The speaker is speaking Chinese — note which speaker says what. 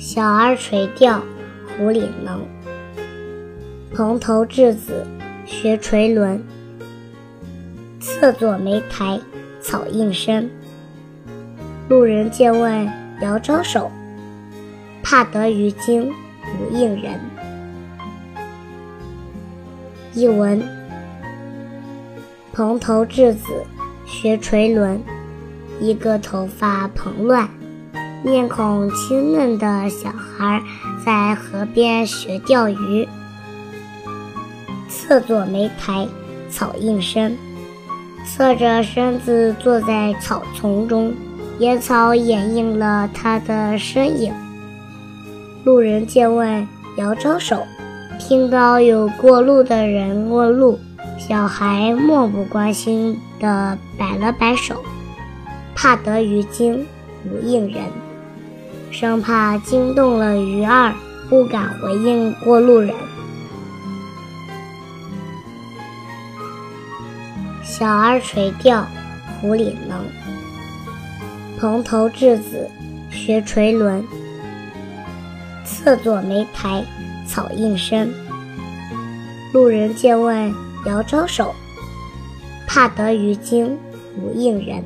Speaker 1: 小儿垂钓，胡里能。蓬头稚子学垂纶，侧坐莓苔草映身。路人借问遥招手，怕得鱼惊不应人。译文：蓬头稚子学垂纶，一个头发蓬乱。面孔清嫩的小孩在河边学钓鱼，侧坐莓苔草映身，侧着身子坐在草丛中，野草掩映了他的身影。路人见问摇招手，听到有过路的人问路，小孩漠不关心地摆了摆手，怕得鱼惊不应人。生怕惊动了鱼儿，不敢回应过路人。小儿垂钓，湖里能。蓬头稚子学垂纶，侧坐莓苔草映身。路人见问遥招手，怕得鱼惊不应人。